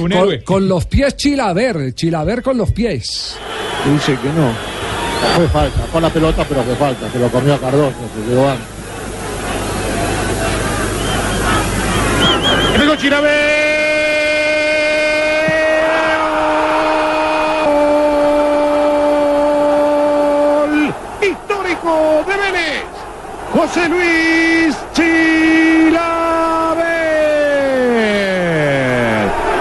Un con, héroe. con los pies Chilaver, Chilaver con los pies. Dice que no. Fue falta, fue la pelota, pero fue falta. Se lo comió a Cardoso, se llegó antes. Empezó Gol histórico de Vélez. José Luis Chilaver.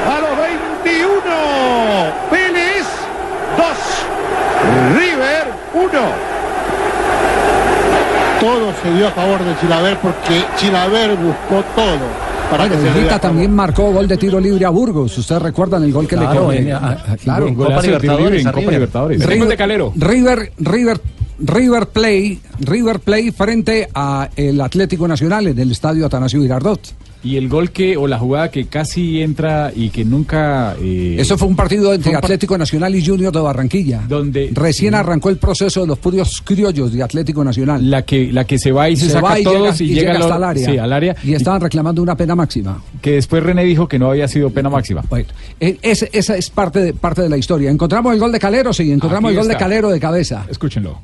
A los 21. Vélez 2. River 1. Todo se dio a favor de Chilaver porque Chilaver buscó todo. Para Bueno, que se le Higuita diera también marcó gol de tiro libre a Burgos. ¿Ustedes recuerdan el gol que Claro, le Ah, claro. en Copa Libertadores, en a Copa River. Libertadores. River, River de Calero. River, River, River Play, River Play frente a el Atlético Nacional en el estadio Atanasio Girardot. Y el gol que, o la jugada que casi entra y que nunca. eh, Eso fue un partido entre fue un par- Atlético Nacional y Junior de Barranquilla. Donde- recién arrancó el proceso de los puros criollos de Atlético Nacional. La que, la que se va y se, se saca va y todos llega, y, llega, hasta lo- el área. Sí, al área. Y estaban reclamando una pena máxima. Que después René dijo que no había sido pena máxima. Bueno, eh, esa es parte de, parte de la historia. ¿Encontramos el gol de Calero? Sí, encontramos Aquí el gol de. Calero de cabeza. Escúchenlo.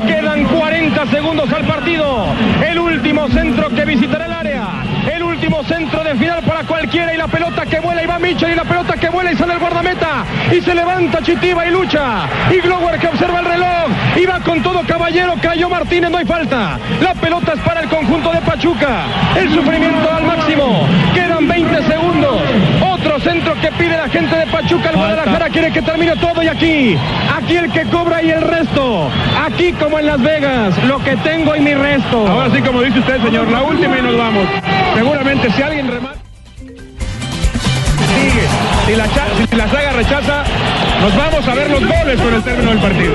Quedan 40 segundos al partido. El último centro que visitará el área. El último centro de final para cualquiera. Y la pelota que vuela y va Mitchell y la pelota que vuela y sale el guardameta. Y se levanta Chitiba y lucha. Y Glower que observa el reloj. Y va con todo caballero cayó Martínez no hay falta. La pelota es para el conjunto de Pachuca. El sufrimiento al máximo. Quedan 20 segundos. Otro centro que pide la gente de Pachuca quiere que termine todo y aquí aquí el que cobra y el resto aquí como en Las Vegas lo que tengo y mi resto ahora sí como dice usted señor la última y nos vamos seguramente si alguien remata sigue. Si la, si la saga rechaza, nos vamos a ver los goles con el término del partido.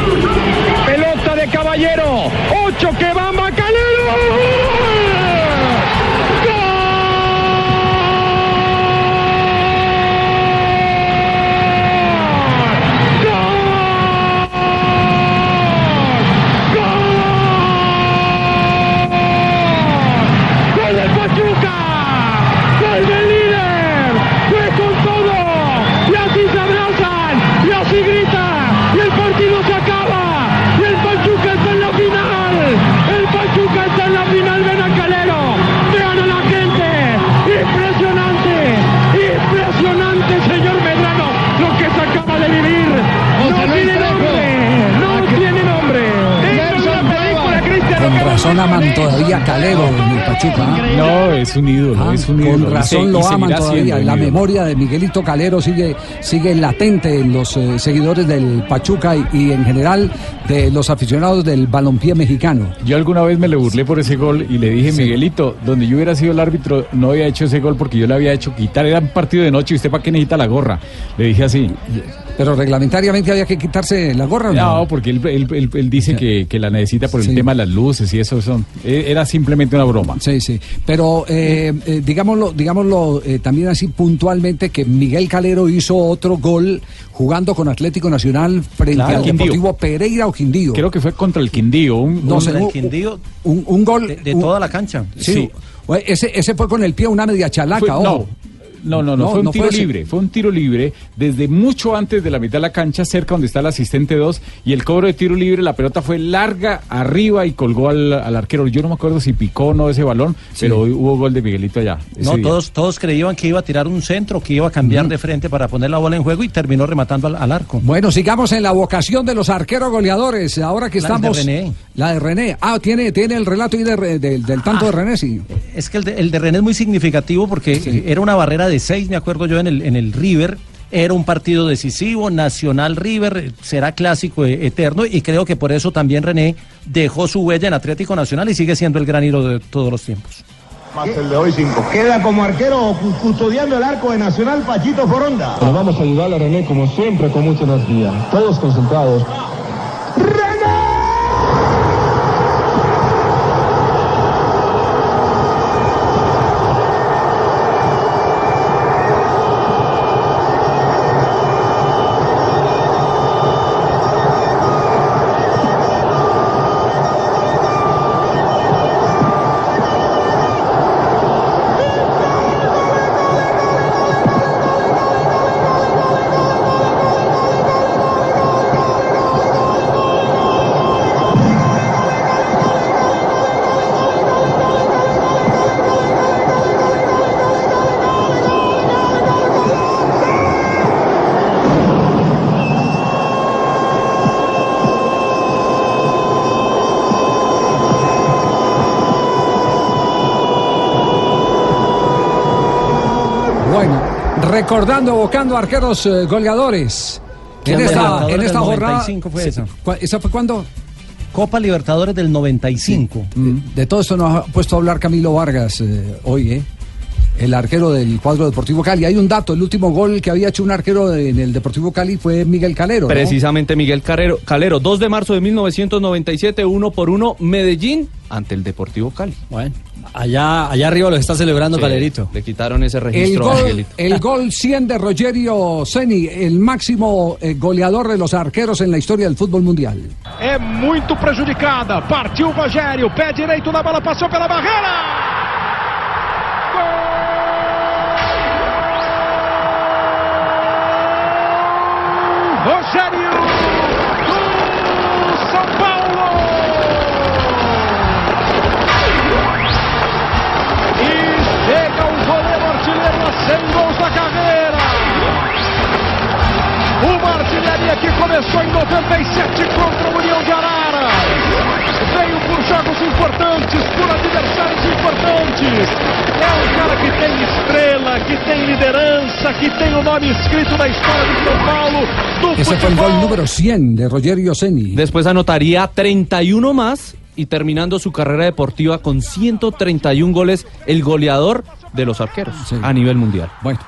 Pelota de Caballero. Ocho que va Macalero. Razón aman todavía a Calero el Pachuca. No, es un ídolo, Ah, es un ídolo. Con razón lo aman todavía. La memoria de Miguelito Calero sigue, sigue latente en los eh, seguidores del Pachuca y, y en general de los aficionados del balompié mexicano. Yo alguna vez me le burlé por ese gol y le dije, Miguelito, donde yo hubiera sido el árbitro, no había hecho ese gol porque yo le había hecho quitar. Era un partido de noche y usted para qué necesita la gorra. Le dije así. Pero reglamentariamente había que quitarse la gorra. ¿o No, porque él, él- él- él dice que, que la necesita por el Sí. tema de las luces y eso son. eh, Era simplemente una broma. Sí, sí. Pero eh, eh, digámoslo, digámoslo eh, también así puntualmente que Miguel Calero hizo otro gol jugando con Atlético Nacional frente Claro. al Quindío. Deportivo Pereira o Quindío. Creo que fue contra el Quindío. Un, No un- sé, Contra el Quindío un, un gol de, de un- toda la cancha. Sí. Ese, ese fue con el pie una media chalaca, Fue- no, no, no, no, No, fue un no tiro libre, fue un tiro libre desde mucho antes de la mitad de la cancha, cerca donde está el asistente 2, y el cobro de tiro libre, la pelota fue larga arriba y colgó al, al arquero. Yo no me acuerdo si picó o no ese balón, pero hubo gol de Miguelito allá. No, día. todos, todos creían que iba a tirar un centro, que iba a cambiar de frente para poner la bola en juego y terminó rematando al, al arco. Bueno, sigamos en la vocación de los arqueros goleadores. Ahora que La de estamos. René. La de René. Ah, tiene, tiene el relato ahí de Re- del- del tanto de René, sí. Es que el de, el de René es muy significativo porque era una barrera de seis, me acuerdo yo, en el, en el River. Era un partido decisivo, Nacional River, eh, será clásico eh, eterno y creo que por eso también René dejó su huella en Atlético Nacional y sigue siendo el gran hilo de todos los tiempos. Más el de hoy cinco. Queda como arquero cu- custodiando el arco de Nacional Pachito Foronda. Pero vamos a ayudar a René como siempre con mucha energía. Todos concentrados. Bueno, recordando, evocando arqueros eh, goleadores. En ¿Quién esta, en esta jornada. 95 fue esa? ¿Cuál- ¿Esa fue cuándo? Copa Libertadores del 95. Mm, De todo esto nos ha puesto a hablar Camilo Vargas eh, hoy, ¿eh? El arquero del cuadro Deportivo Cali. Hay un dato, el último gol que había hecho un arquero en el Deportivo Cali fue Miguel Calero. ¿no? Precisamente Miguel Calero, Calero, 2 de marzo de 1997, uno por uno, Medellín ante el Deportivo Cali. Bueno, allá, allá arriba lo está celebrando Sí, Calerito. Le quitaron ese El registro a gol, Miguelito. el gol 100 de Rogerio Ceni, el máximo eh, goleador de los arqueros en la historia del fútbol mundial. É muito prejudicada. Partiu o Rogério, pé direito na bola, passou pela barreira. Rogério do São Paulo. E chega o goleiro artilheiro a 100 gols da carreira. Uma artilharia que começou em 97 contra a União de Araras. Veio por jogos importantes, por adversários importantes. É um cara que tem estrela, que tem liderança, que tem o nome escrito na história do São Paulo, Ese fue el gol número 100 de Rogerio Ceni. Después anotaría 31 más y terminando su carrera deportiva con 131 goles, el goleador de los arqueros Sí. a nivel mundial. Bueno.